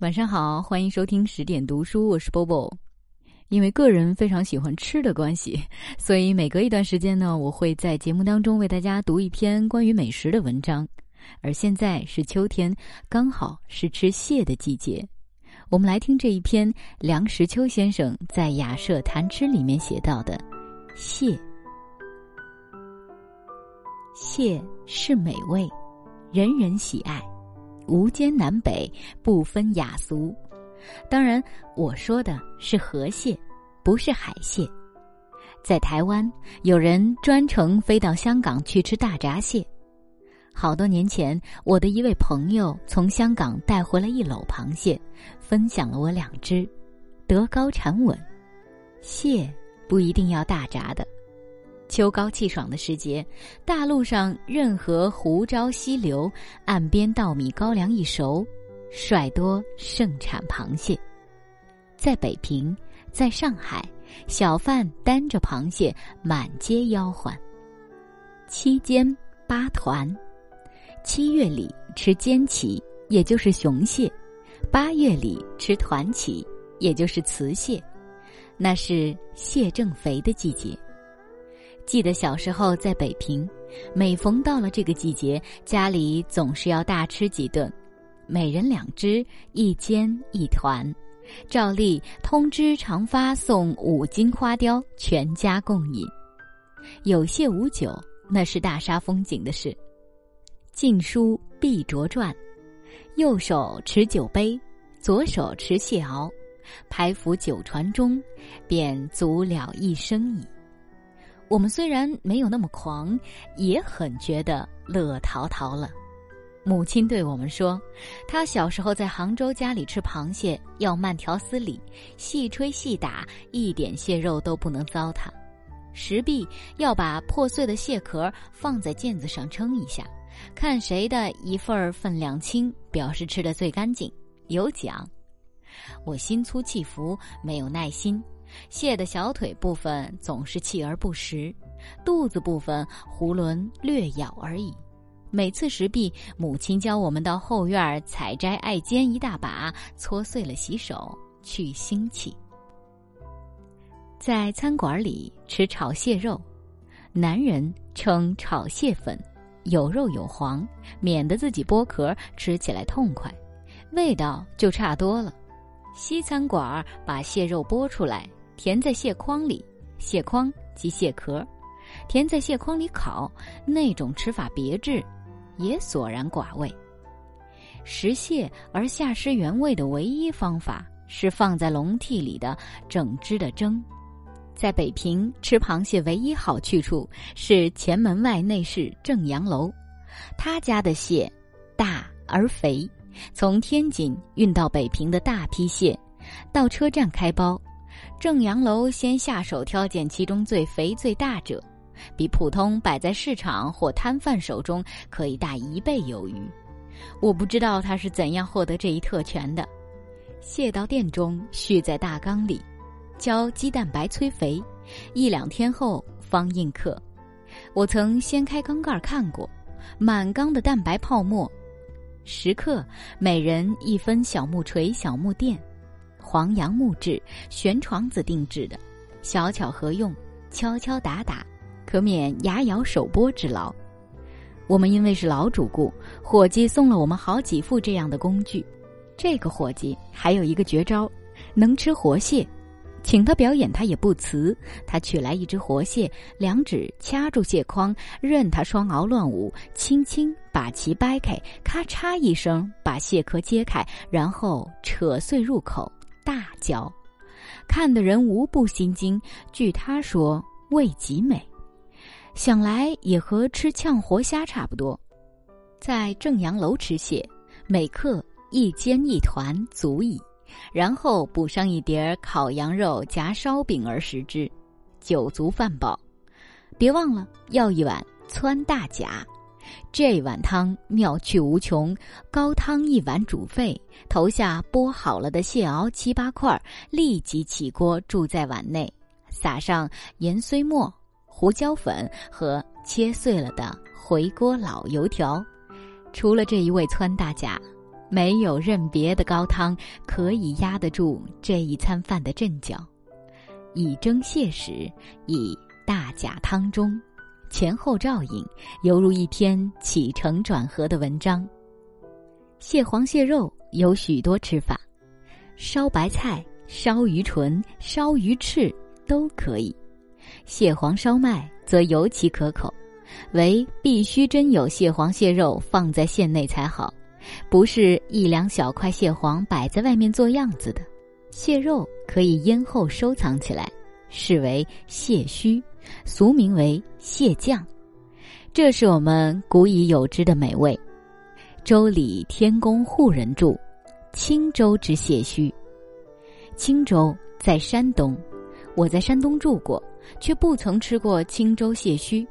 晚上好，欢迎收听十点读书，我是波波。因为个人非常喜欢吃的关系，所以每隔一段时间呢，我会在节目当中为大家读一篇关于美食的文章。而现在是秋天，刚好是吃蟹的季节。我们来听这一篇梁实秋先生在《雅舍谈吃》里面写到的蟹。蟹是美味，人人喜爱，无间南北，不分雅俗。当然，我说的是河蟹，不是海蟹。在台湾，有人专程飞到香港去吃大闸蟹。好多年前，我的一位朋友从香港带回了一篓螃蟹，分享了我两只，德高产稳。蟹不一定要大闸的。秋高气爽的时节，大陆上任何湖沼溪流、岸边稻米高粱一熟，率多盛产螃蟹。在北平，在上海，小贩担着螃蟹满街吆喝。七尖八团，七月里吃尖鳍，也就是雄蟹；八月里吃团鳍，也就是雌蟹。那是蟹正肥的季节。记得小时候在北平，每逢到了这个季节，家里总是要大吃几顿，每人两只，一煎一团，照例通知常发送五斤花雕，全家共饮。有蟹无酒，那是大煞风景的事。晋书必着传，右手持酒杯，左手持蟹螯，拍浮酒船中，便足了一生矣。我们虽然没有那么狂，也很觉得乐陶陶了。母亲对我们说，她小时候在杭州家里吃螃蟹，要慢条斯理，细吹细打，一点蟹肉都不能糟蹋。石壁要把破碎的蟹壳放在毽子上称一下，看谁的一份分量轻，表示吃的最干净，有奖。我心粗气浮，没有耐心。蟹的小腿部分总是锲而不食，肚子部分囫囵略咬而已。每次食毕，母亲教我们到后院采摘艾尖一大把，搓碎了洗手去腥气。在餐馆里吃炒蟹肉，男人称炒蟹粉，有肉有黄，免得自己剥壳吃起来痛快，味道就差多了。西餐馆把蟹肉剥出来。填在蟹筐里，蟹筐及蟹壳，填在蟹筐里烤，那种吃法别致，也索然寡味。食蟹而下失原味的唯一方法是放在笼屉里的整只的蒸。在北平吃螃蟹唯一好去处是前门外内饰正阳楼，他家的蟹大而肥，从天津运到北平的大批蟹，到车站开包。正阳楼先下手挑拣其中最肥最大者，比普通摆在市场或摊贩手中可以大一倍有余。我不知道他是怎样获得这一特权的。蟹到店中蓄在大缸里，浇鸡蛋白催肥，一两天后方印刻。我曾掀开缸盖看过，满缸的蛋白泡沫。食客每人一分小木锤、小木垫。黄杨木质悬床子定制的，小巧合用，敲敲打打，可免牙咬手剥之劳。我们因为是老主顾，伙计送了我们好几副这样的工具。这个伙计还有一个绝招，能吃活蟹，请他表演他也不辞。他取来一只活蟹，两指掐住蟹筐，任他双螯乱舞，轻轻把其掰开，咔嚓一声把蟹壳揭开，然后扯碎入口。嚼，看的人无不心惊。据他说，味极美，想来也和吃呛活虾差不多。在正阳楼吃蟹，每客一煎一团足矣，然后补上一碟烤羊肉夹烧饼而食之，酒足饭饱。别忘了要一碗汆大甲。这碗汤妙趣无穷，高汤一碗煮沸，投下剥好了的蟹螯七八块，立即起锅注在碗内，撒上盐碎末、胡椒粉和切碎了的回锅老油条。除了这一味川大甲，没有任别的高汤可以压得住这一餐饭的阵脚。以蒸蟹时，以大甲汤中，前后照应，犹如一篇起承转合的文章。蟹黄蟹肉有许多吃法，烧白菜、烧鱼唇、烧鱼翅都可以。蟹黄烧麦则尤其可口，唯必须真有蟹黄蟹肉放在馅内才好，不是一两小块蟹黄摆在外面做样子的。蟹肉可以腌后收藏起来，视为蟹须，俗名为蟹酱。这是我们古已有之的美味。周礼天宫户人著，青州之蟹须。青州在山东，我在山东住过。却不曾吃过青州蟹须，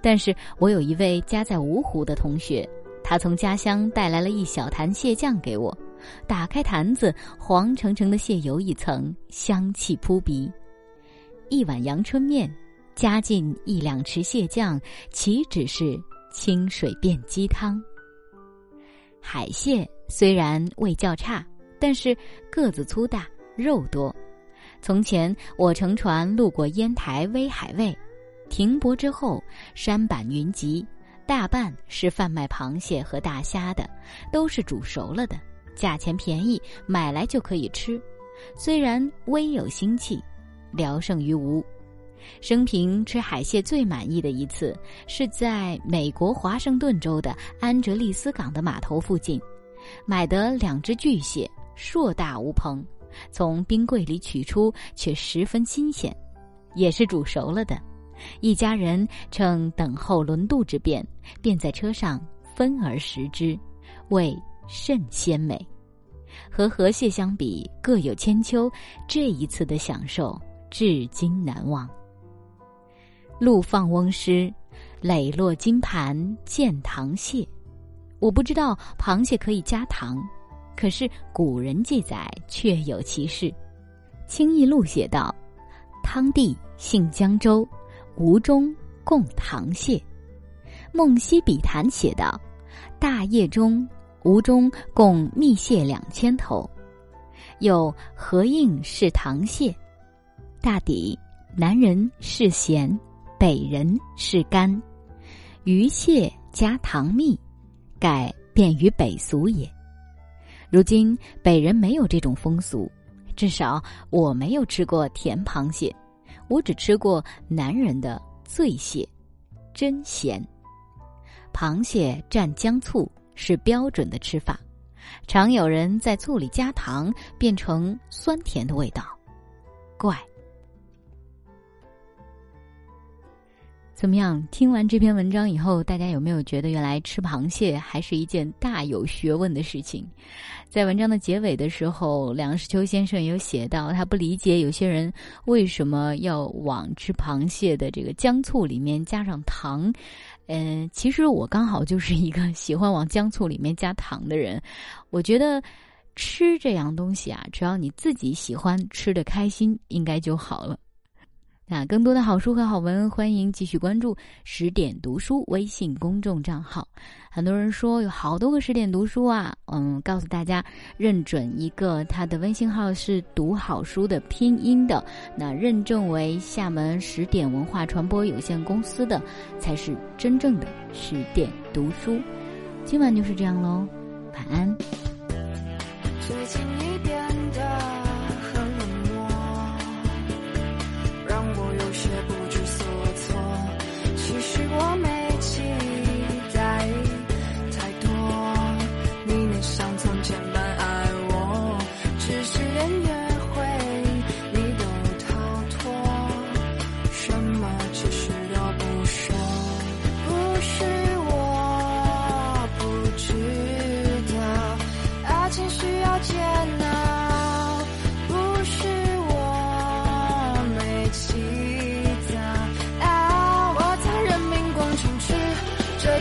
但是我有一位家在芜湖的同学，他从家乡带来了一小坛蟹酱给我。打开坛子，黄澄澄的蟹油一层，香气扑鼻。一碗阳春面，加进一两匙蟹酱，岂止是清水变鸡汤？海蟹虽然味较差，但是个子粗大，肉多。从前我乘船路过烟台威海卫，停泊之后，山板云集，大半是贩卖螃蟹和大虾的，都是煮熟了的，价钱便宜，买来就可以吃。虽然微有腥气，聊胜于无。生平吃海蟹最满意的一次，是在美国华盛顿州的安哲利斯港的码头附近，买的两只巨蟹，硕大无朋。从冰柜里取出，却十分新鲜，也是煮熟了的。一家人趁等候轮渡之便，便在车上分而食之，味甚鲜美。和河蟹相比，各有千秋。这一次的享受至今难忘。陆放翁诗，磊落金盘见糖蟹。我不知道螃蟹可以加糖。可是古人记载确有其事，《清异录》写道：“汤帝姓江州，吴中供糖蟹。”《梦溪笔谈》写道：“大业中，吴中共蜜蟹两千头。”有何应是糖蟹？大抵南人是咸，北人是甘，鱼蟹加糖蜜，改便于北俗也。如今北人没有这种风俗，至少我没有吃过甜螃蟹，我只吃过南人的醉蟹，真咸。螃蟹蘸姜醋是标准的吃法，常有人在醋里加糖，变成酸甜的味道，怪。怎么样？听完这篇文章以后，大家有没有觉得原来吃螃蟹还是一件大有学问的事情？在文章的结尾的时候，梁实秋先生有写到，他不理解有些人为什么要往吃螃蟹的这个姜醋里面加上糖。嗯，其实我刚好就是一个喜欢往姜醋里面加糖的人。我觉得吃这样东西啊，只要你自己喜欢吃的开心，应该就好了。那更多的好书和好文，欢迎继续关注十点读书微信公众账号。很多人说有好多个十点读书啊，嗯，告诉大家认准一个，他的微信号是读好书的拼音的，那认证为厦门十点文化传播有限公司的，才是真正的十点读书。今晚就是这样喽，晚安。睡近一点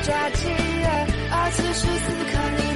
假期啊啊！此时此刻你。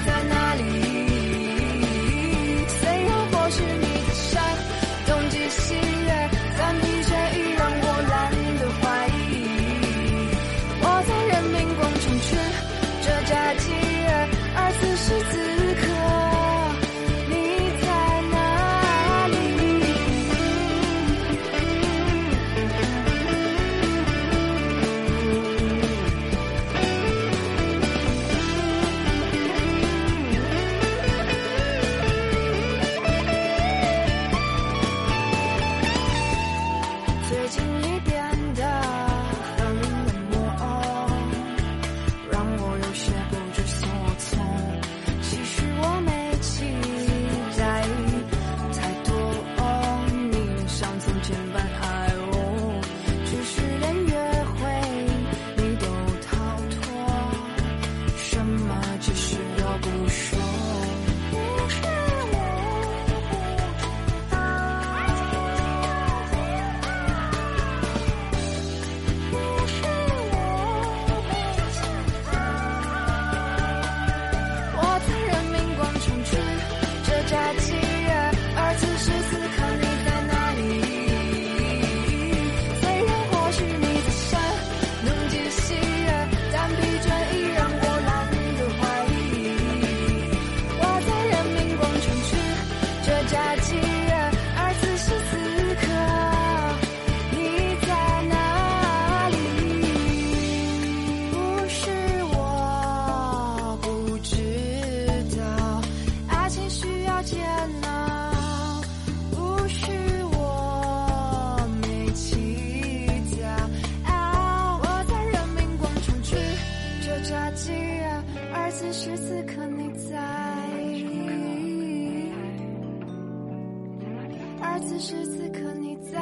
此时此刻你在，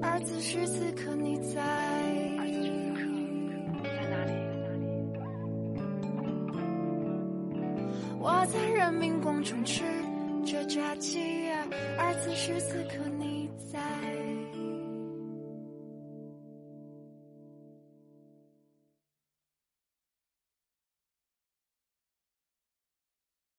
而此时此刻你在。我在人民广场吃着炸鸡，而此时此刻你在。